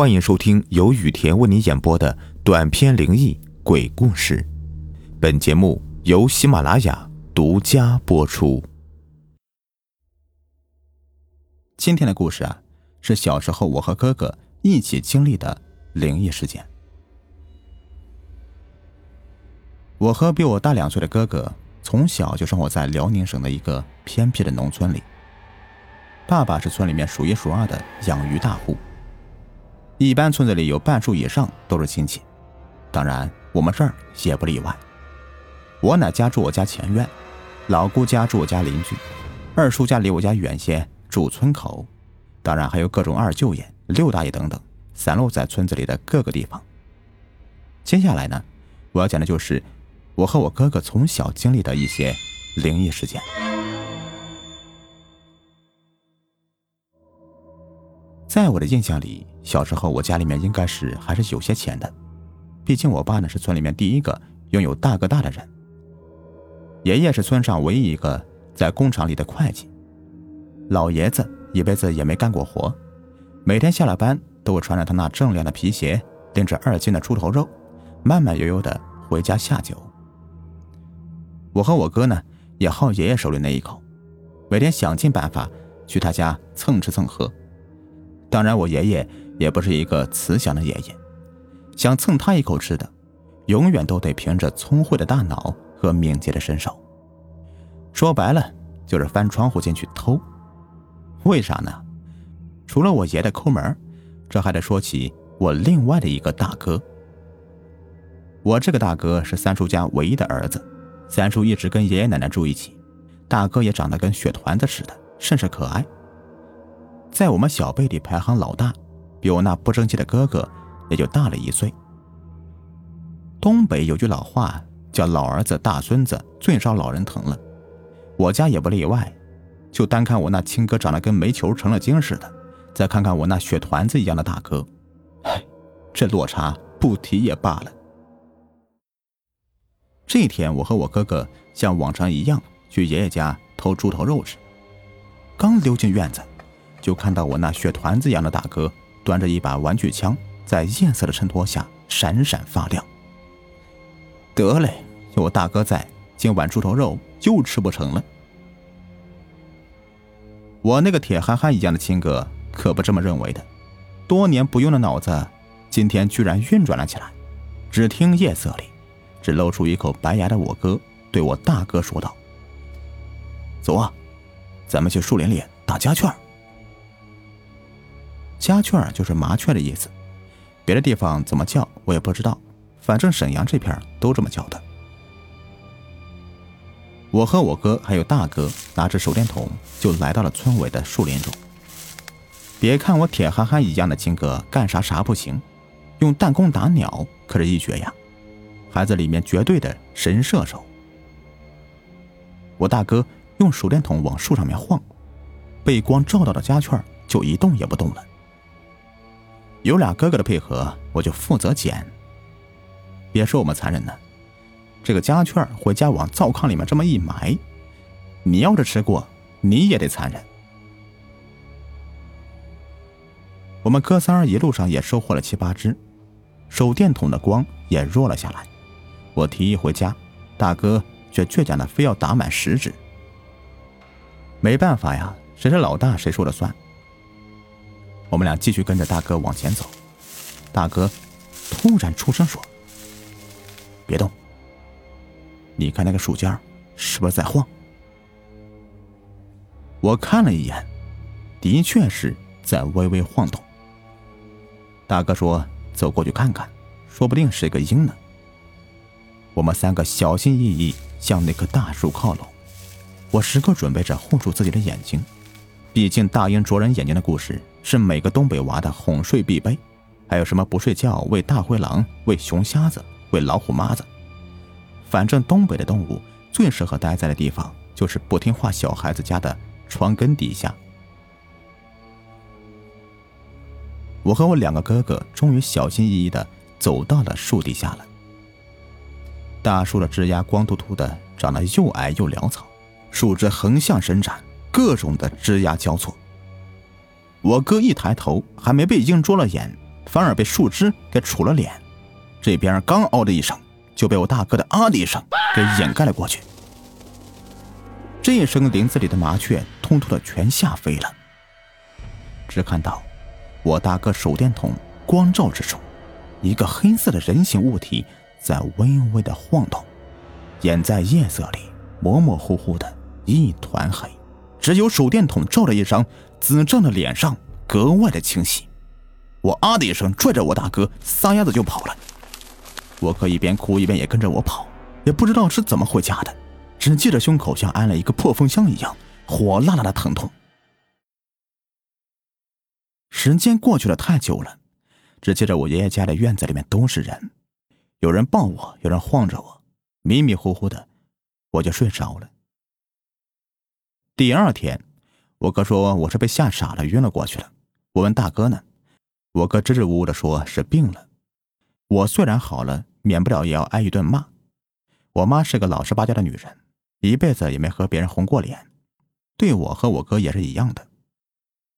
欢迎收听由雨田为你演播的短篇灵异鬼故事。本节目由喜马拉雅独家播出。今天的故事啊，是小时候我和哥哥一起经历的灵异事件。我和比我大两岁的哥哥从小就生活在辽宁省的一个偏僻的农村里。爸爸是村里面数一数二的养鱼大户。一般村子里有半数以上都是亲戚，当然我们这儿也不例外。我奶家住我家前院，老姑家住我家邻居，二叔家离我家远些，住村口。当然还有各种二舅爷、六大爷等等，散落在村子里的各个地方。接下来呢，我要讲的就是我和我哥哥从小经历的一些灵异事件。在我的印象里，小时候我家里面应该是还是有些钱的，毕竟我爸呢是村里面第一个拥有大哥大的人，爷爷是村上唯一一个在工厂里的会计，老爷子一辈子也没干过活，每天下了班都会穿着他那锃亮的皮鞋，拎着二斤的猪头肉，慢慢悠悠的回家下酒。我和我哥呢也好爷爷手里那一口，每天想尽办法去他家蹭吃蹭喝。当然，我爷爷也不是一个慈祥的爷爷，想蹭他一口吃的，永远都得凭着聪慧的大脑和敏捷的身手。说白了，就是翻窗户进去偷。为啥呢？除了我爷的抠门，这还得说起我另外的一个大哥。我这个大哥是三叔家唯一的儿子，三叔一直跟爷爷奶奶住一起，大哥也长得跟雪团子似的，甚是可爱。在我们小辈里排行老大，比我那不争气的哥哥也就大了一岁。东北有句老话叫“老儿子大孙子最招老人疼”了，我家也不例外。就单看我那亲哥长得跟煤球成了精似的，再看看我那雪团子一样的大哥，唉，这落差不提也罢了。这天，我和我哥哥像往常一样去爷爷家偷猪头肉吃，刚溜进院子。就看到我那血团子一样的大哥端着一把玩具枪，在夜色的衬托下闪闪发亮。得嘞，有我大哥在，今晚猪头肉又吃不成了。我那个铁憨憨一样的亲哥可不这么认为的，多年不用的脑子今天居然运转了起来。只听夜色里，只露出一口白牙的我哥对我大哥说道：“走啊，咱们去树林里打家雀。”家雀就是麻雀的意思，别的地方怎么叫我也不知道，反正沈阳这片都这么叫的。我和我哥还有大哥拿着手电筒就来到了村尾的树林中。别看我铁憨憨一样的亲哥干啥啥不行，用弹弓打鸟可是一绝呀，孩子里面绝对的神射手。我大哥用手电筒往树上面晃，被光照到的家雀就一动也不动了。有俩哥哥的配合，我就负责捡。别说我们残忍呢，这个家雀回家往灶炕里面这么一埋，你要是吃过，你也得残忍。我们哥仨一路上也收获了七八只，手电筒的光也弱了下来。我提议回家，大哥却倔强的非要打满十只。没办法呀，谁是老大，谁说了算。我们俩继续跟着大哥往前走，大哥突然出声说：“别动，你看那个树尖是不是在晃？”我看了一眼，的确是在微微晃动。大哥说：“走过去看看，说不定是个鹰呢。”我们三个小心翼翼向那棵大树靠拢，我时刻准备着护住自己的眼睛。毕竟大鹰啄人眼睛的故事是每个东北娃的哄睡必备，还有什么不睡觉喂大灰狼、喂熊瞎子、喂老虎妈子，反正东北的动物最适合待在的地方就是不听话小孩子家的床根底下。我和我两个哥哥终于小心翼翼的走到了树底下了。大树的枝丫光秃秃的，长得又矮又潦草，树枝横向伸展。各种的枝丫交错，我哥一抬头，还没被鹰啄了眼，反而被树枝给杵了脸。这边刚嗷的一声，就被我大哥的啊的一声给掩盖了过去。这一声，林子里的麻雀通通的全吓飞了。只看到我大哥手电筒光照之中，一个黑色的人形物体在微微的晃动，眼在夜色里模模糊糊的一团黑，只有手电筒照着一张子正的脸上格外的清晰。我啊的一声，拽着我大哥撒丫子就跑了。我哥一边哭一边也跟着我跑，也不知道是怎么回家的，只记着胸口像安了一个破风箱一样，火辣辣的疼痛。时间过去了太久了，只记着我爷爷家的院子里面都是人，有人抱我，有人晃着我，迷迷糊糊的，我就睡着了。第二天，我哥说我是被吓傻了，晕了过去了。我问大哥呢，我哥支支吾吾的说是病了。我虽然好了。免不了也要挨一顿骂。我妈是个老实巴交的女人，一辈子也没和别人红过脸，对我和我哥也是一样的。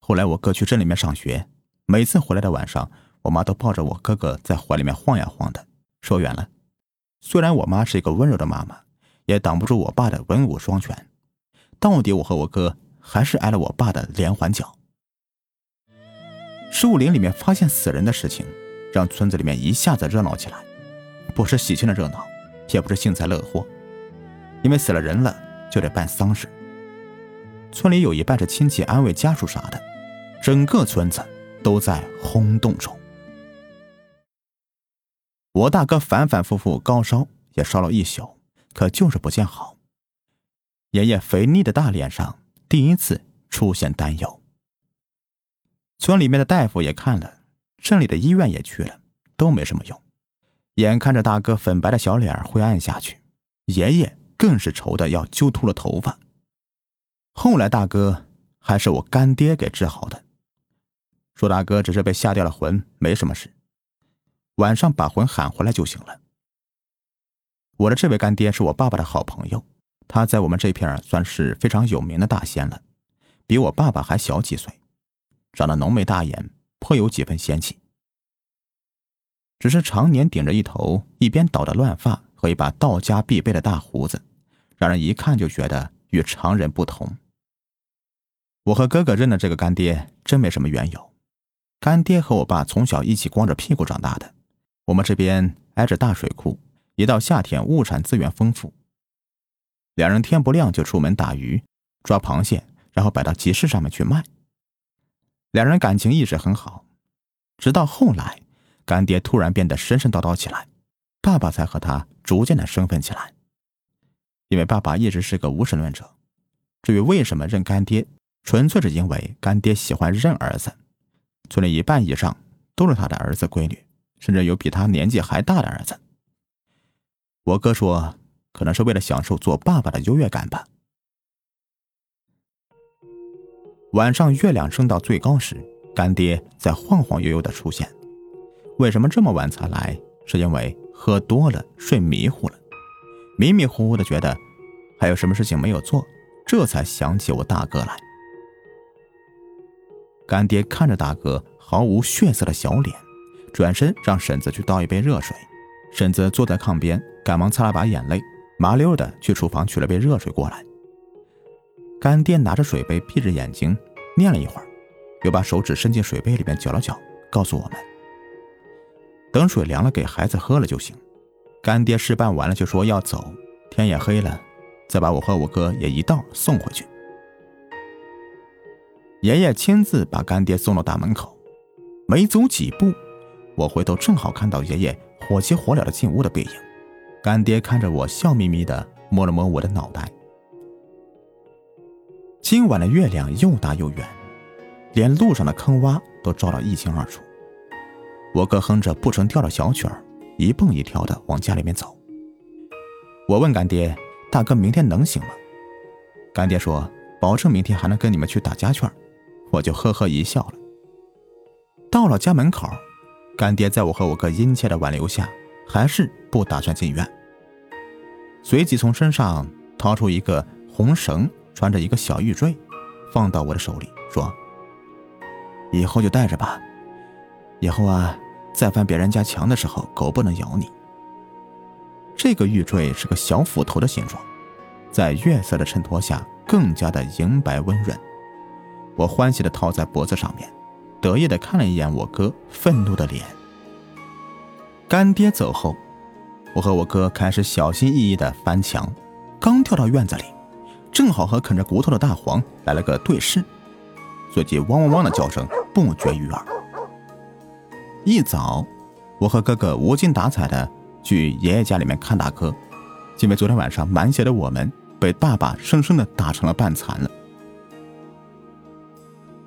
后来我哥去镇里面上学，每次回来的晚上，我妈都抱着我哥哥在怀里面晃呀晃的。说远了，虽然我妈是一个温柔的妈妈，也挡不住我爸的文武双全。到底我和我哥还是挨了我爸的连环脚。树林里面发现死人的事情，让村子里面一下子热闹起来。不是喜庆的热闹，也不是幸灾乐祸，因为死了人了就得办丧事。村里有一半是亲戚安慰家属啥的，整个村子都在轰动中。我大哥反反复复高烧，也烧了一宿，可就是不见好。爷爷肥腻的大脸上第一次出现担忧。村里面的大夫也看了，镇里的医院也去了，都没什么用。眼看着大哥粉白的小脸灰暗下去，爷爷更是愁的要揪秃了头发。后来大哥还是我干爹给治好的，说大哥只是被吓掉了魂，没什么事，晚上把魂喊回来就行了。我的这位干爹是我爸爸的好朋友，他在我们这片算是非常有名的大仙了，比我爸爸还小几岁，长得浓眉大眼，颇有几分仙气。只是常年顶着一头一边倒的乱发和一把道家必备的大胡子，让人一看就觉得与常人不同。我和哥哥认的这个干爹真没什么缘由，干爹和我爸从小一起光着屁股长大的。我们这边挨着大水库，一到夏天物产资源丰富，两人天不亮就出门打鱼、抓螃蟹，然后摆到集市上面去卖。两人感情一直很好，直到后来。干爹突然变得神神叨叨起来，爸爸才和他逐渐的生分起来。因为爸爸一直是个无神论者，至于为什么认干爹，纯粹是因为干爹喜欢认儿子。村里一半以上都是他的儿子闺女，甚至有比他年纪还大的儿子。我哥说，可能是为了享受做爸爸的优越感吧。晚上月亮升到最高时，干爹在晃晃悠悠的出现。为什么这么晚才来？是因为喝多了，睡迷糊了，迷迷糊糊的觉得还有什么事情没有做，这才想起我大哥来。干爹看着大哥毫无血色的小脸，转身让婶子去倒一杯热水。婶子坐在炕边，赶忙擦了把眼泪，麻溜的去厨房取了杯热水过来。干爹拿着水杯，闭着眼睛念了一会儿，又把手指伸进水杯里面搅了搅，告诉我们。等水凉了，给孩子喝了就行。干爹事办完了，就说要走，天也黑了，再把我和我哥也一道送回去。爷爷亲自把干爹送到大门口，没走几步，我回头正好看到爷爷火急火燎的进屋的背影。干爹看着我，笑眯眯的摸了摸我的脑袋。今晚的月亮又大又圆，连路上的坑洼都照得一清二楚。我哥哼着不成调的小曲儿，一蹦一跳的往家里面走。我问干爹：“大哥，明天能行吗？”干爹说：“保证明天还能跟你们去打家雀。”我就呵呵一笑了。到了家门口，干爹在我和我哥殷切的挽留下，还是不打算进院。随即从身上掏出一个红绳，穿着一个小玉坠，放到我的手里，说：“以后就带着吧。”以后啊，再翻别人家墙的时候，狗不能咬你。这个玉坠是个小斧头的形状，在月色的衬托下更加的莹白温润。我欢喜的套在脖子上面，得意的看了一眼我哥愤怒的脸。干爹走后，我和我哥开始小心翼翼的翻墙，刚跳到院子里，正好和啃着骨头的大黄来了个对视，随即汪汪汪的叫声不绝于耳。一早，我和哥哥无精打采的去爷爷家里面看大哥，因为昨天晚上满血的我们被爸爸生生的打成了半残了。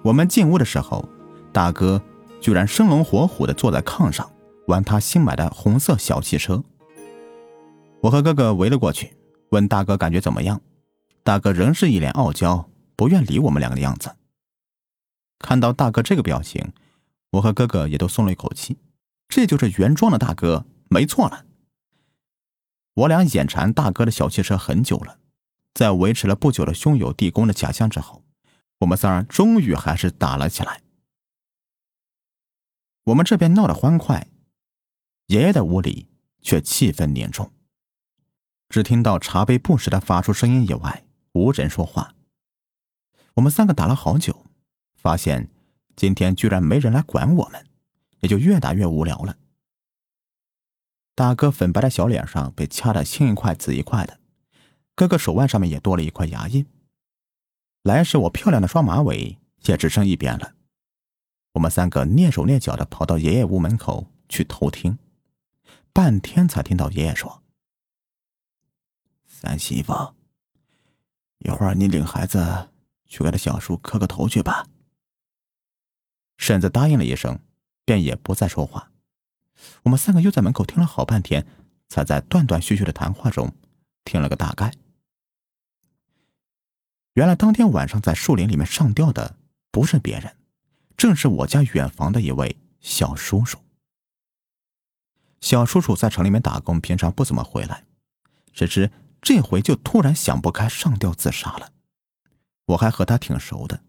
我们进屋的时候，大哥居然生龙活虎的坐在炕上玩他新买的红色小汽车。我和哥哥围了过去，问大哥感觉怎么样。大哥仍是一脸傲娇，不愿理我们两个的样子。看到大哥这个表情，我和哥哥也都松了一口气。这就是原装的大哥，没错了。我俩眼馋大哥的小汽车很久了，在维持了不久的兄友弟恭的假象之后。我们仨终于还是打了起来。我们这边闹得欢快，爷爷的屋里却气氛凝重。只听到茶杯不时的发出声音以外，无人说话。我们三个打了好久，发现今天居然没人来管我们，也就越打越无聊了。大哥粉白的小脸上被掐得青一块紫一块的，哥哥手腕上面也多了一块牙印。来时我漂亮的双马尾也只剩一边了。我们三个蹑手蹑脚的跑到爷爷屋门口去偷听，半天才听到爷爷说：“三媳妇，一会儿你领孩子去给他小叔磕个头去吧。”婶子答应了一声，便也不再说话。我们三个又在门口听了好半天，才在断断续续的谈话中听了个大概。原来当天晚上在树林里面上吊的不是别人，正是我家远房的一位小叔叔。小叔叔在城里面打工，平常不怎么回来，谁知这回就突然想不开上吊自杀了。我还和他挺熟的。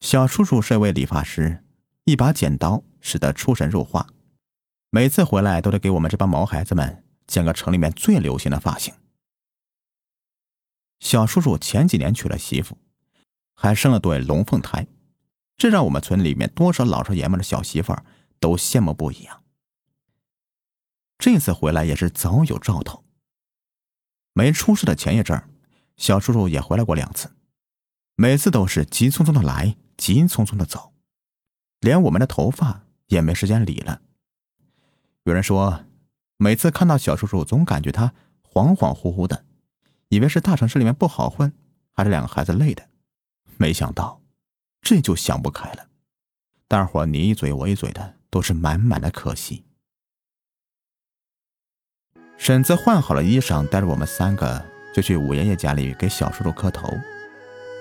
小叔叔是一位理发师，一把剪刀使得出神入化，每次回来都得给我们这帮毛孩子们剪个城里面最流行的发型。小叔叔前几年娶了媳妇，还生了对龙凤胎，这让我们村里面多少老少爷们的小媳妇儿都羡慕不已啊。这次回来也是早有兆头。没出事的前一阵儿，小叔叔也回来过两次，每次都是急匆匆的来，急匆匆的走，连我们的头发也没时间理了。有人说，每次看到小叔叔，总感觉他恍恍惚惚的。以为是大城市里面不好混，还是两个孩子累的，没想到这就想不开了。大伙你一嘴我一嘴的，都是满满的可惜。婶子换好了衣裳，带着我们三个就去五爷爷家里给小叔叔磕头。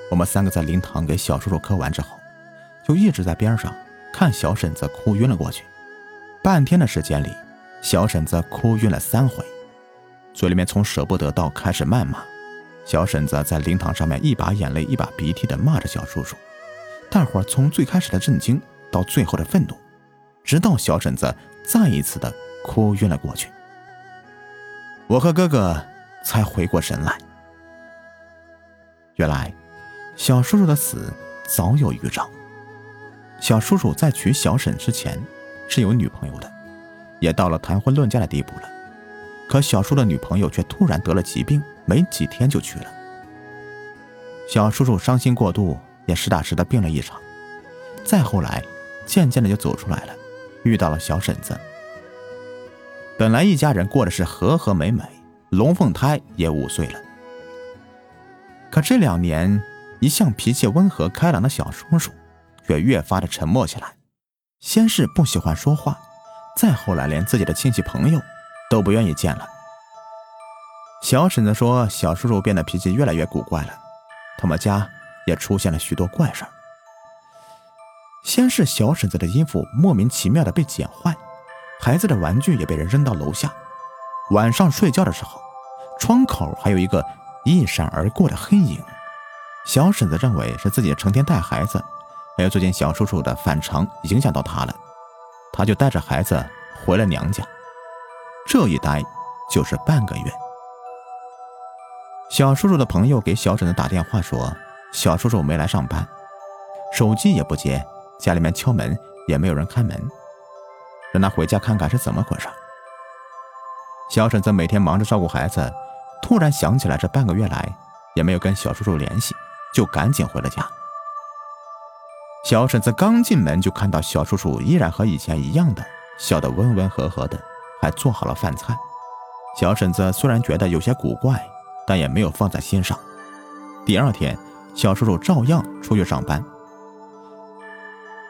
我们三个在灵堂给小叔叔磕完之后，就一直在边上看小婶子哭晕了过去。半天的时间里，小婶子哭晕了三回。嘴里面从舍不得到开始谩骂，小婶子在灵堂上面一把眼泪一把鼻涕的骂着小叔叔。大伙从最开始的震惊到最后的愤怒，直到小婶子再一次的哭晕了过去，我和哥哥才回过神来。原来，小叔叔的死早有预兆。小叔叔在娶小婶之前是有女朋友的，也到了谈婚论嫁的地步了。可小叔的女朋友却突然得了疾病，没几天就去了。小叔叔伤心过度，也实打实的病了一场。再后来，渐渐的就走出来了，遇到了小婶子。本来一家人过的是和和美美，龙凤胎也五岁了。可这两年，一向脾气温和开朗的小叔叔，却越发的沉默起来。先是不喜欢说话，再后来连自己的亲戚朋友。都不愿意见了。小婶子说：“小叔叔变得脾气越来越古怪了，他们家也出现了许多怪事儿。先是小婶子的衣服莫名其妙的被剪坏，孩子的玩具也被人扔到楼下。晚上睡觉的时候，窗口还有一个一闪而过的黑影。小婶子认为是自己成天带孩子，还有最近小叔叔的反常影响到他了，他就带着孩子回了娘家。这一待就是半个月。小叔叔的朋友给小婶子打电话说，小叔叔没来上班，手机也不接，家里面敲门也没有人开门，让他回家看看是怎么回事。小婶子每天忙着照顾孩子，突然想起来这半个月来也没有跟小叔叔联系，就赶紧回了家。小婶子刚进门就看到小叔叔依然和以前一样的笑得温温和和的，还做好了饭菜。小婶子虽然觉得有些古怪，但也没有放在心上。第二天，小叔叔照样出去上班。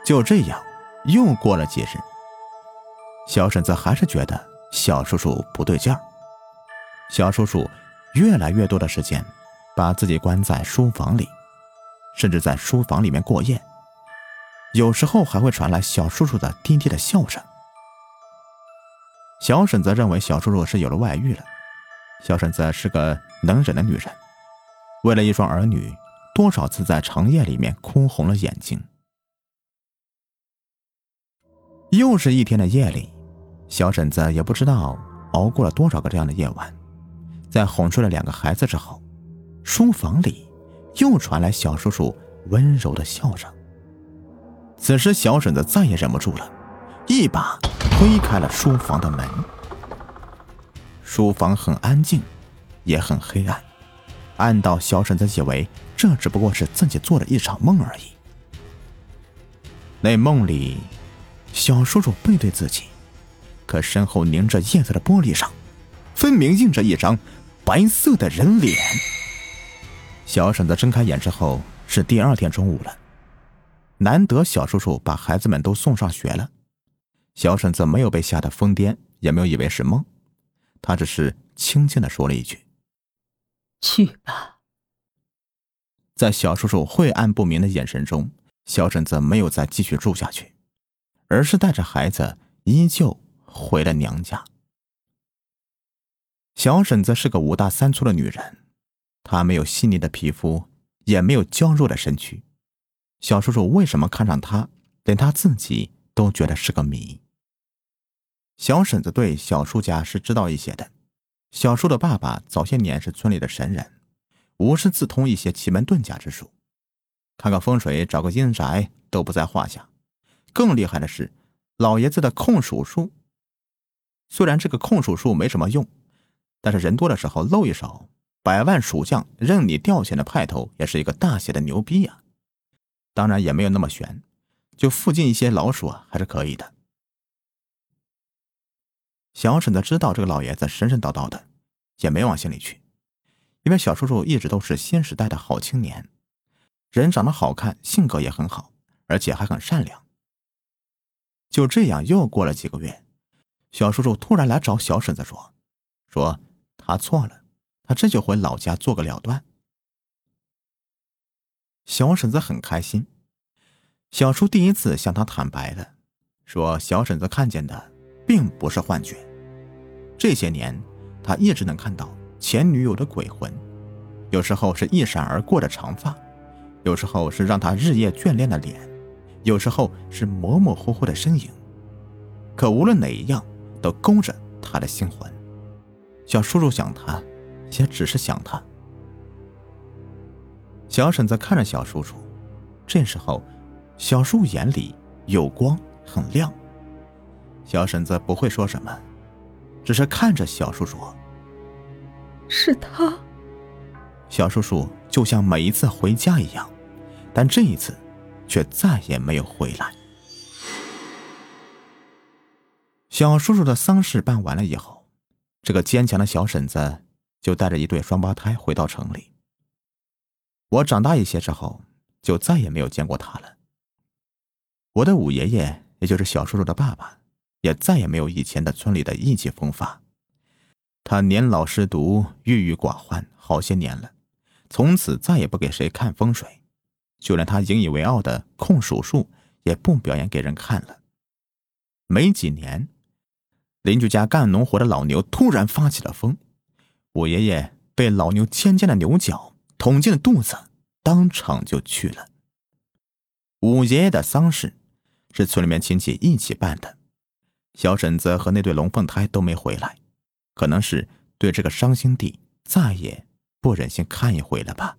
就这样，又过了几日，小婶子还是觉得小叔叔不对劲儿。小叔叔越来越多的时间把自己关在书房里，甚至在书房里面过夜。有时候还会传来小叔叔的低低的笑声。小婶子认为小叔叔是有了外遇了。小婶子是个能忍的女人，为了一双儿女，多少次在长夜里面哭红了眼睛。又是一天的夜里，小婶子也不知道熬过了多少个这样的夜晚，在哄睡了两个孩子之后，书房里又传来小叔叔温柔的笑声。此时，小婶子再也忍不住了，一把推开了书房的门。书房很安静，也很黑暗，暗到小婶子以为这只不过是自己做了一场梦而已。那梦里，小叔叔背对自己，可身后凝着叶子的玻璃上，分明映着一张白色的人脸。小婶子睁开眼之后，是第二天中午了。难得小叔叔把孩子们都送上学了，小婶子没有被吓得疯癫，也没有以为是梦，她只是轻轻的说了一句：“去吧。”在小叔叔晦暗不明的眼神中，小婶子没有再继续住下去，而是带着孩子依旧回了娘家。小婶子是个五大三粗的女人，她没有细腻的皮肤，也没有娇弱的身躯。小叔叔为什么看上她，连他自己都觉得是个谜。小婶子对小叔家是知道一些的。小叔的爸爸早些年是村里的神人，无师自通一些奇门遁甲之术，看个风水、找个阴宅都不在话下。更厉害的是，老爷子的控鼠术。虽然这个控属术没什么用，但是人多的时候露一手，百万蜀将任你调遣的派头，也是一个大写的牛逼呀。当然也没有那么悬，就附近一些老鼠啊，还是可以的。小婶子知道这个老爷子神神叨叨的，也没往心里去，因为小叔叔一直都是新时代的好青年，人长得好看，性格也很好，而且还很善良。就这样又过了几个月，小叔叔突然来找小婶子说：“说他错了，他这就回老家做个了断。”小婶子很开心，小叔第一次向他坦白了，说小婶子看见的并不是幻觉。这些年，他一直能看到前女友的鬼魂，有时候是一闪而过的长发，有时候是让他日夜眷恋的脸，有时候是模模糊糊的身影。可无论哪一样，都勾着他的心魂。小叔叔想他，也只是想他。小婶子看着小叔叔，这时候，小叔眼里有光，很亮。小婶子不会说什么，只是看着小叔叔：“是他。”小叔叔就像每一次回家一样，但这一次，却再也没有回来。小叔叔的丧事办完了以后，这个坚强的小婶子就带着一对双胞胎回到城里。我长大一些之后，就再也没有见过他了。我的五爷爷，也就是小叔叔的爸爸，也再也没有以前的村里的意气风发。他年老失独，郁郁寡欢好些年了，从此再也不给谁看风水，就连他引以为傲的控属术也不表演给人看了。没几年，邻居家干农活的老牛突然发起了疯，五爷爷被老牛尖尖的牛角。捅进了肚子，当场就去了。五爷爷的丧事是村里面亲戚一起办的，小婶子和那对龙凤胎都没回来，可能是对这个伤心地再也不忍心看一回了吧。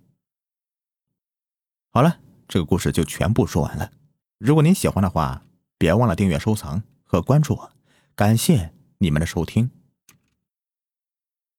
好了，这个故事就全部说完了。如果您喜欢的话，别忘了订阅、收藏和关注我。感谢你们的收听。